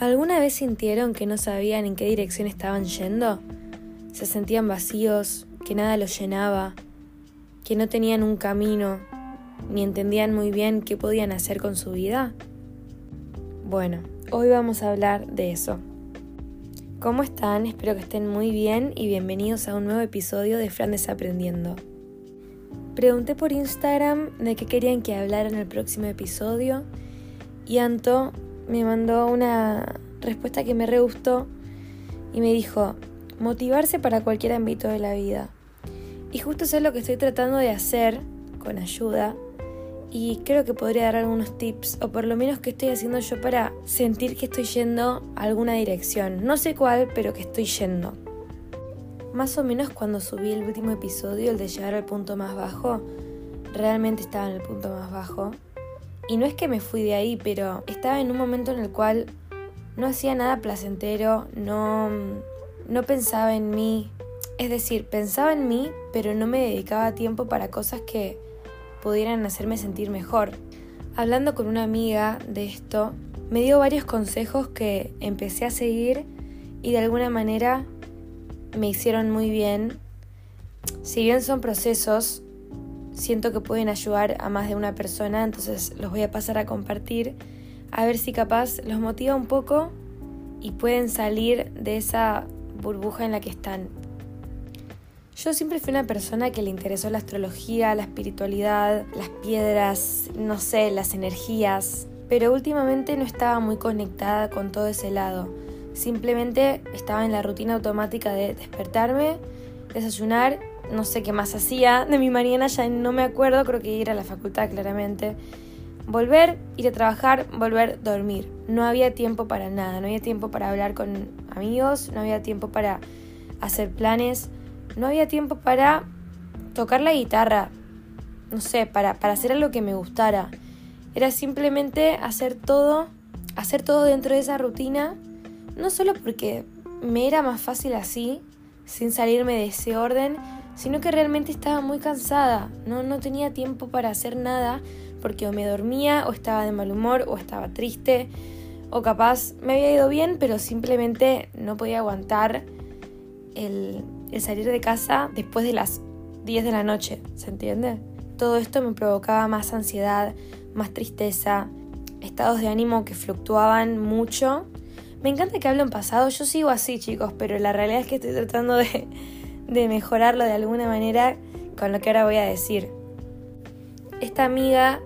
¿Alguna vez sintieron que no sabían en qué dirección estaban yendo? ¿Se sentían vacíos, que nada los llenaba, que no tenían un camino, ni entendían muy bien qué podían hacer con su vida? Bueno, hoy vamos a hablar de eso. ¿Cómo están? Espero que estén muy bien y bienvenidos a un nuevo episodio de Fran Desaprendiendo. Pregunté por Instagram de qué querían que hablara en el próximo episodio y Anto me mandó una respuesta que me re gustó y me dijo, motivarse para cualquier ámbito de la vida. Y justo eso es lo que estoy tratando de hacer con ayuda y creo que podría dar algunos tips o por lo menos qué estoy haciendo yo para sentir que estoy yendo a alguna dirección. No sé cuál, pero que estoy yendo. Más o menos cuando subí el último episodio, el de llegar al punto más bajo, realmente estaba en el punto más bajo y no es que me fui de ahí, pero estaba en un momento en el cual no hacía nada placentero, no, no pensaba en mí. Es decir, pensaba en mí, pero no me dedicaba tiempo para cosas que pudieran hacerme sentir mejor. Hablando con una amiga de esto, me dio varios consejos que empecé a seguir y de alguna manera me hicieron muy bien. Si bien son procesos, siento que pueden ayudar a más de una persona, entonces los voy a pasar a compartir, a ver si capaz los motiva un poco y pueden salir de esa burbuja en la que están. Yo siempre fui una persona que le interesó la astrología, la espiritualidad, las piedras, no sé, las energías, pero últimamente no estaba muy conectada con todo ese lado. Simplemente estaba en la rutina automática de despertarme, desayunar no sé qué más hacía de mi mañana, ya no me acuerdo, creo que ir a la facultad claramente. Volver, ir a trabajar, volver, dormir. No había tiempo para nada, no había tiempo para hablar con amigos, no había tiempo para hacer planes, no había tiempo para tocar la guitarra, no sé, para, para hacer algo que me gustara. Era simplemente hacer todo, hacer todo dentro de esa rutina, no solo porque me era más fácil así, sin salirme de ese orden, sino que realmente estaba muy cansada, no, no tenía tiempo para hacer nada porque o me dormía o estaba de mal humor o estaba triste o capaz me había ido bien pero simplemente no podía aguantar el, el salir de casa después de las 10 de la noche, ¿se entiende? Todo esto me provocaba más ansiedad, más tristeza, estados de ánimo que fluctuaban mucho. Me encanta que hable en pasado, yo sigo así chicos, pero la realidad es que estoy tratando de, de mejorarlo de alguna manera con lo que ahora voy a decir. Esta amiga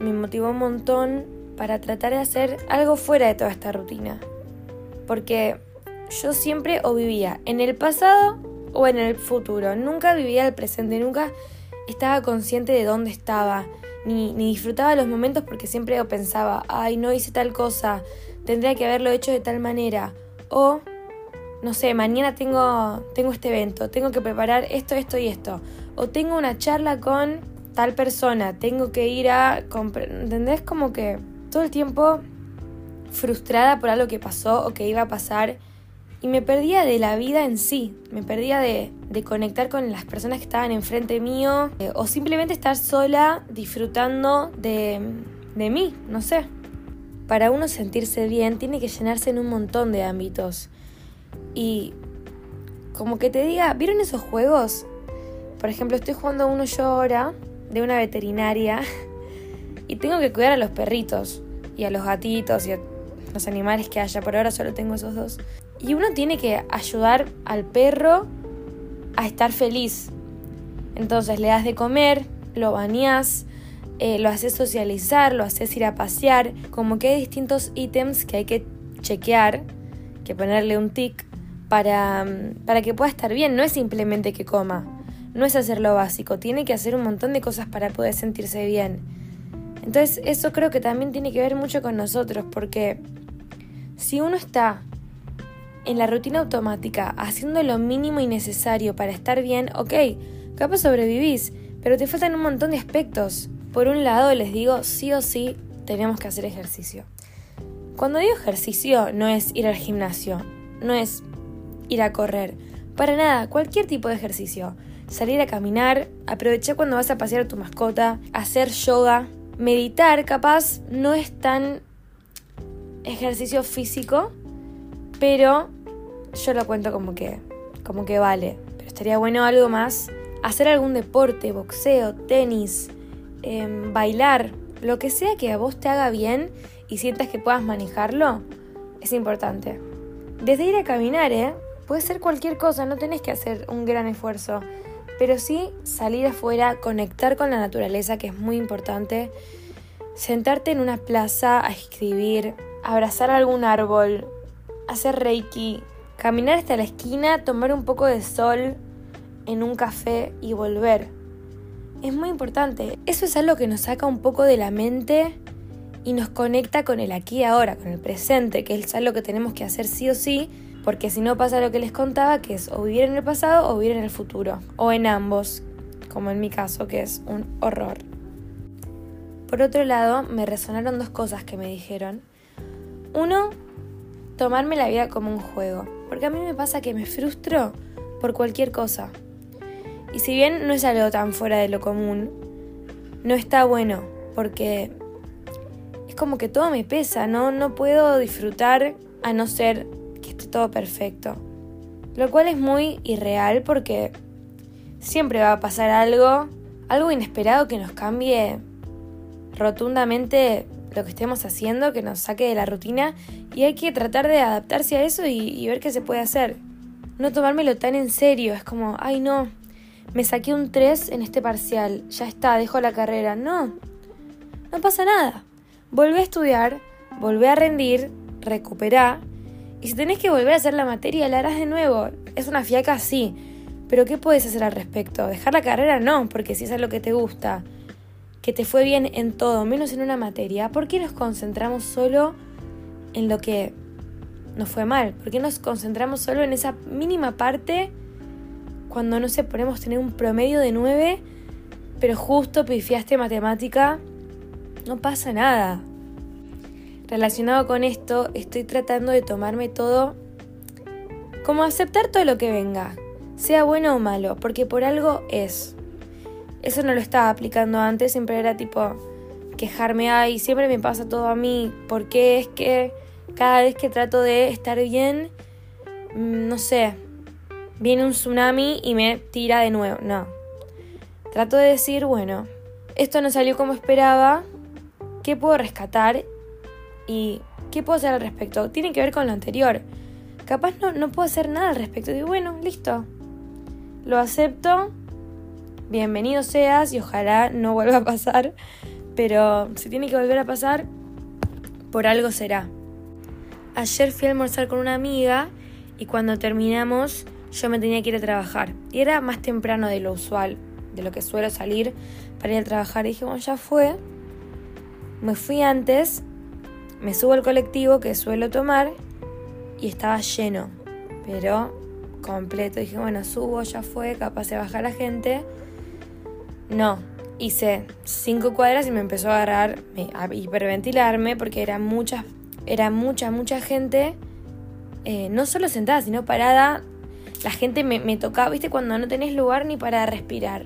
me motivó un montón para tratar de hacer algo fuera de toda esta rutina. Porque yo siempre o vivía en el pasado o en el futuro. Nunca vivía el presente, nunca estaba consciente de dónde estaba, ni, ni disfrutaba los momentos porque siempre pensaba, ay, no hice tal cosa, tendría que haberlo hecho de tal manera. O no sé, mañana tengo, tengo este evento, tengo que preparar esto, esto y esto. O tengo una charla con tal persona, tengo que ir a... ¿Entendés? Como que todo el tiempo frustrada por algo que pasó o que iba a pasar y me perdía de la vida en sí, me perdía de, de conectar con las personas que estaban enfrente mío eh, o simplemente estar sola disfrutando de, de mí, no sé. Para uno sentirse bien tiene que llenarse en un montón de ámbitos y como que te diga, ¿vieron esos juegos? Por ejemplo, estoy jugando uno yo ahora de una veterinaria y tengo que cuidar a los perritos y a los gatitos y a los animales que haya. Por ahora solo tengo esos dos. Y uno tiene que ayudar al perro a estar feliz. Entonces le das de comer, lo bañas, eh, lo haces socializar, lo haces ir a pasear. Como que hay distintos ítems que hay que chequear, que ponerle un tic para, para que pueda estar bien. No es simplemente que coma, no es hacer lo básico, tiene que hacer un montón de cosas para poder sentirse bien. Entonces eso creo que también tiene que ver mucho con nosotros, porque si uno está en la rutina automática, haciendo lo mínimo y necesario para estar bien, ok, capaz sobrevivís, pero te faltan un montón de aspectos. Por un lado, les digo, sí o sí, tenemos que hacer ejercicio. Cuando digo ejercicio, no es ir al gimnasio, no es ir a correr. Para nada, cualquier tipo de ejercicio. Salir a caminar, aprovechar cuando vas a pasear tu mascota, hacer yoga, meditar, capaz no es tan ejercicio físico, pero yo lo cuento como que, como que vale. Pero estaría bueno algo más, hacer algún deporte, boxeo, tenis, em, bailar, lo que sea que a vos te haga bien y sientas que puedas manejarlo, es importante. Desde ir a caminar, ¿eh? Puede ser cualquier cosa, no tenés que hacer un gran esfuerzo, pero sí salir afuera, conectar con la naturaleza, que es muy importante, sentarte en una plaza a escribir, abrazar algún árbol, hacer reiki, caminar hasta la esquina, tomar un poco de sol en un café y volver. Es muy importante. Eso es algo que nos saca un poco de la mente y nos conecta con el aquí y ahora, con el presente, que es algo que tenemos que hacer sí o sí, porque si no pasa lo que les contaba, que es o vivir en el pasado o vivir en el futuro, o en ambos, como en mi caso, que es un horror. Por otro lado, me resonaron dos cosas que me dijeron. Uno, tomarme la vida como un juego, porque a mí me pasa que me frustro por cualquier cosa. Y si bien no es algo tan fuera de lo común, no está bueno, porque es como que todo me pesa, ¿no? No puedo disfrutar a no ser esté todo perfecto. Lo cual es muy irreal porque siempre va a pasar algo, algo inesperado que nos cambie rotundamente lo que estemos haciendo, que nos saque de la rutina y hay que tratar de adaptarse a eso y, ver qué se puede hacer. No tomármelo tan en serio, es como, ay no, me saqué un 3 en este parcial, ya está, dejo la carrera. No, no pasa nada. Volvé a estudiar, volvé a rendir, recuperá y si tenés que volver a hacer la materia, la harás de nuevo. Es una fiaca, sí. Pero ¿qué puedes hacer al respecto? ¿Dejar la carrera? No, porque si es algo que te gusta que te fue bien en todo, menos en una materia, ¿por qué nos concentramos solo en lo que nos fue mal? ¿Por qué nos concentramos solo en esa mínima parte cuando, no sé, ponemos tener un promedio de 9, pero justo pifiaste matemática? No pasa nada. Relacionado con esto, estoy tratando de tomarme todo como aceptar todo lo que venga, sea bueno o malo, porque por algo es. Eso no lo estaba aplicando antes, siempre era tipo quejarme, ay, siempre me pasa todo a mí, porque es que cada vez que trato de estar bien, mm, no sé, viene un tsunami y me tira de nuevo. No. Trato de decir, bueno, esto no salió como esperaba, ¿qué puedo rescatar? ¿Y qué puedo hacer al respecto? Tiene que ver con lo anterior. Capaz no, no puedo hacer nada al respecto. Digo, bueno, listo. Lo acepto bienvenido seas y ojalá no vuelva a pasar, pero si tiene que volver a pasar, por algo será. Ayer fui a almorzar con una amiga y cuando terminamos yo me tenía que ir a trabajar. Y era más temprano de lo usual, de lo que suelo salir para ir a trabajar. Y dije, bueno, ya fue. Me fui antes, me subo al colectivo que suelo tomar y estaba lleno, pero completo. Dije, bueno, subo, ya fue, capaz de bajar la gente. No, hice cinco cuadras y me empezó a agarrar, a hiperventilarme porque era mucha, era mucha, mucha gente, eh, no solo sentada, sino parada. La gente me, me tocaba, viste, cuando no tenés lugar ni para respirar.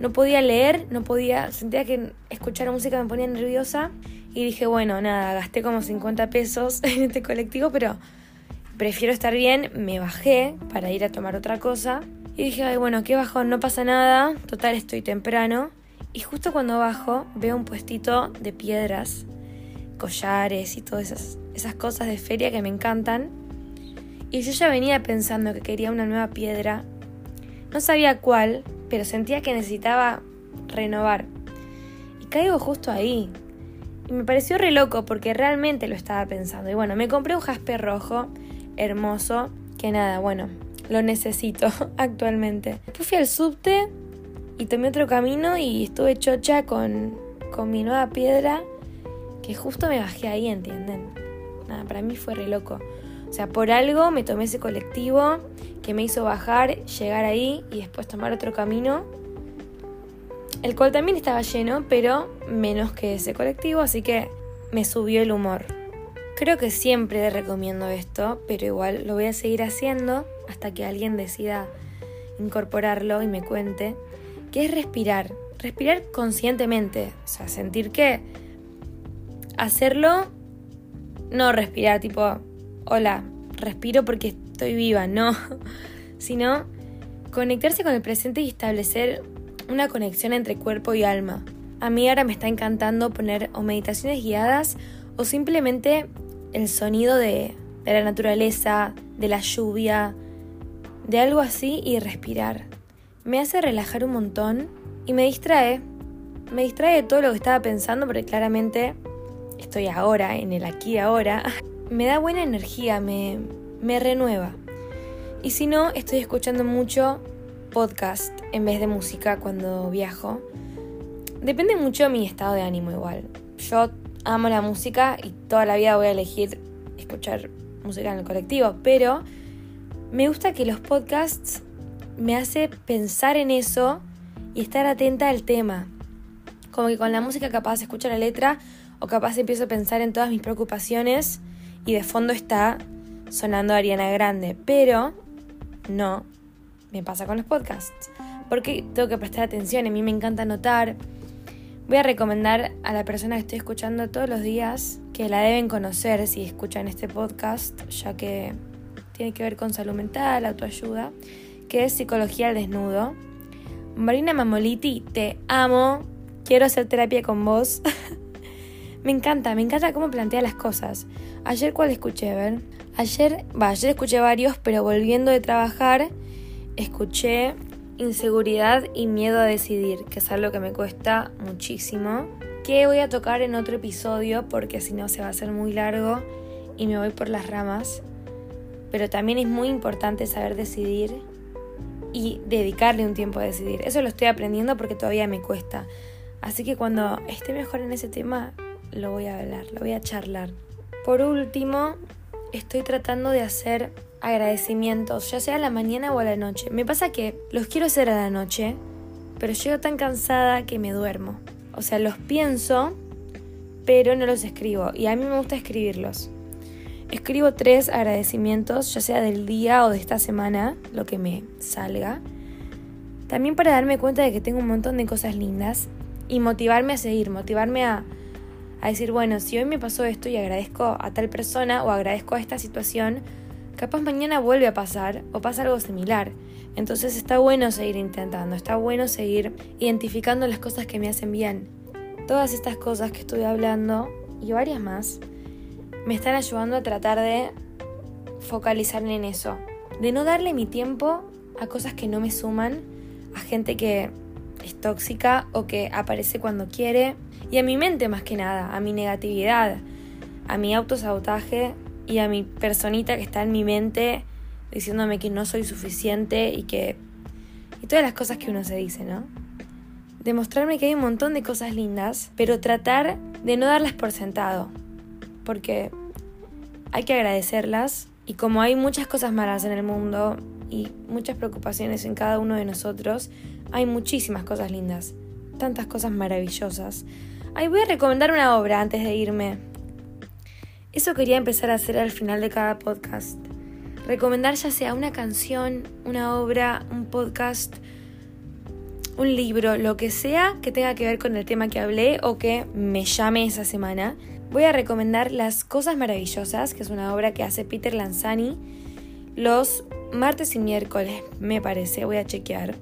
No podía leer, no podía, sentía que escuchar música me ponía nerviosa y dije, bueno, nada, gasté como 50 pesos en este colectivo, pero prefiero estar bien, me bajé para ir a tomar otra cosa y dije, ay, bueno, qué bajón, no pasa nada, total estoy temprano. Y justo cuando bajo veo un puestito de piedras, collares y todas esas, esas cosas de feria que me encantan. Y yo ya venía pensando que quería una nueva piedra. No sabía cuál, pero sentía que necesitaba renovar. Y caigo justo ahí. Y me pareció re loco porque realmente lo estaba pensando. Y bueno, me compré un jaspe rojo, hermoso, que nada, bueno, lo necesito actualmente. Después fui al subte y tomé otro camino y estuve chocha con, con mi nueva piedra que justo me bajé ahí, ¿entienden? Nada, para mí fue re loco. O sea, por algo me tomé ese colectivo que me hizo bajar, llegar ahí y después tomar otro camino. El cual también estaba lleno, pero menos que ese colectivo, así que me subió el humor. Creo que siempre recomiendo esto, pero igual lo voy a seguir haciendo hasta que alguien decida incorporarlo y me cuente, que es respirar, respirar conscientemente, o sea, sentir que hacerlo no respirar tipo, hola, respiro porque estoy viva, no, sino conectarse con el presente y establecer una conexión entre cuerpo y alma. A mí ahora me está encantando poner o meditaciones guiadas o simplemente el sonido de, la naturaleza, de la lluvia, de algo así y respirar. Me hace relajar un montón y me distrae. Me distrae de todo lo que estaba pensando porque claramente estoy ahora, en el aquí ahora. Me da buena energía, me, me renueva. Y si no, estoy escuchando mucho podcast en vez de música cuando viajo. Depende mucho de mi estado de ánimo igual. Yo amo la música y toda la vida voy a elegir escuchar música en el colectivo, pero me gusta que los podcasts me hace pensar en eso y estar atenta al tema. Como que con la música capaz escucho la letra o capaz empiezo a pensar en todas mis preocupaciones y de fondo está sonando Ariana Grande, pero no me pasa con los podcasts, porque tengo que prestar atención, a mí me encanta notar. Voy a recomendar a la persona que estoy escuchando todos los días que la deben conocer si escuchan este podcast, ya que tiene que ver con salud mental, autoayuda, que es Psicología al Desnudo. Marina Mamoliti, te amo, quiero hacer terapia con vos. me encanta, me encanta cómo plantea las cosas. Ayer, ¿cuál escuché? ver? Ayer, va, ayer escuché varios, pero volviendo de trabajar, escuché inseguridad y miedo a decidir, que es algo que me cuesta muchísimo, que voy a tocar en otro episodio porque si no se va a hacer muy largo y me voy por las ramas. Pero también es muy importante saber decidir y dedicarle un tiempo a decidir. Eso lo estoy aprendiendo porque todavía me cuesta. Así que cuando esté mejor en ese tema, lo voy a hablar, lo voy a charlar. Por último, estoy tratando de hacer agradecimientos, ya sea a la mañana o a la noche. Me pasa que los quiero hacer a la noche, pero llego tan cansada que me duermo. O sea, los pienso, pero no los escribo. Y a mí me gusta escribirlos. Escribo tres agradecimientos, ya sea del día o de esta semana, lo que me salga. También para darme cuenta de que tengo un montón de cosas lindas y motivarme a seguir, motivarme a, a decir, bueno, si hoy me pasó esto y agradezco a tal persona o agradezco a esta situación, capaz mañana vuelve a pasar o pasa algo similar. Entonces está bueno seguir intentando, está bueno seguir identificando las cosas que me hacen bien. Todas estas cosas que estoy hablando y varias más me están ayudando a tratar de focalizarme en eso, de no darle mi tiempo a cosas que no me suman, a gente que es tóxica o que aparece cuando quiere y a mi mente más que nada, a mi negatividad, a mi autosabotaje y a mi personita que está en mi mente diciéndome que no soy suficiente y que... y todas las cosas que uno se dice, ¿no? Demostrarme que hay un montón de cosas lindas, pero tratar de no darlas por sentado, porque hay que agradecerlas y como hay muchas cosas malas en el mundo y muchas preocupaciones en cada uno de nosotros, hay muchísimas cosas lindas, tantas cosas maravillosas. Ay, voy a recomendar una obra antes de irme. Eso quería empezar a hacer al final de cada podcast. Recomendar ya sea una canción, una obra, un podcast, un libro, lo que sea que tenga que ver con el tema que hablé o que me llame esa semana. Voy a recomendar Las Cosas Maravillosas, que es una obra que hace Peter Lanzani, los martes y miércoles, me parece, voy a chequear.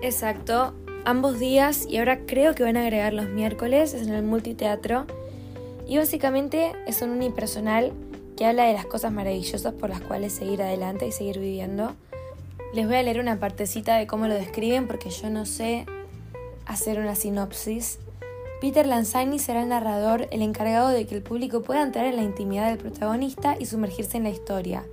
Exacto, ambos días y ahora creo que van a agregar los miércoles, es en el multiteatro. Y básicamente es un unipersonal que habla de las cosas maravillosas por las cuales seguir adelante y seguir viviendo. Les voy a leer una partecita de cómo lo describen porque yo no sé hacer una sinopsis. Peter Lanzani será el narrador, el encargado de que el público pueda entrar en la intimidad del protagonista y sumergirse en la historia.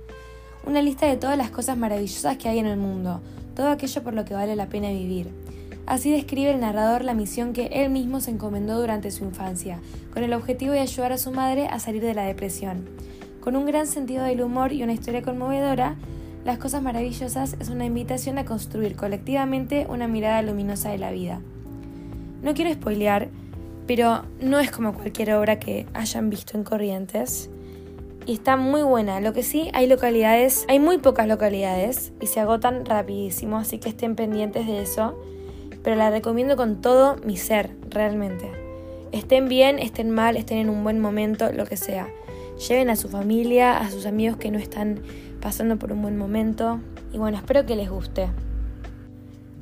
Una lista de todas las cosas maravillosas que hay en el mundo, todo aquello por lo que vale la pena vivir. Así describe el narrador la misión que él mismo se encomendó durante su infancia, con el objetivo de ayudar a su madre a salir de la depresión. Con un gran sentido del humor y una historia conmovedora, Las Cosas Maravillosas es una invitación a construir colectivamente una mirada luminosa de la vida. No quiero spoilear, pero no es como cualquier obra que hayan visto en Corrientes. Y está muy buena. Lo que sí, hay localidades, hay muy pocas localidades y se agotan rapidísimo, así que estén pendientes de eso pero la recomiendo con todo mi ser, realmente. Estén bien, estén mal, estén en un buen momento, lo que sea. lleven a su familia, a sus amigos que no están pasando por un buen momento. Y bueno, espero que les guste.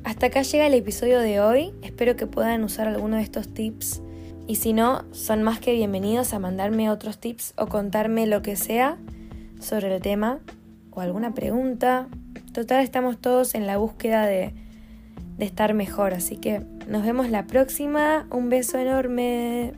Hasta acá llega el episodio de hoy. Espero que puedan usar alguno de estos tips. Y si no, son más que bienvenidos a mandarme otros tips o contarme lo que sea sobre el tema o alguna pregunta. Total, estamos todos en la búsqueda de, de estar mejor. Así que nos vemos la próxima. Un beso enorme.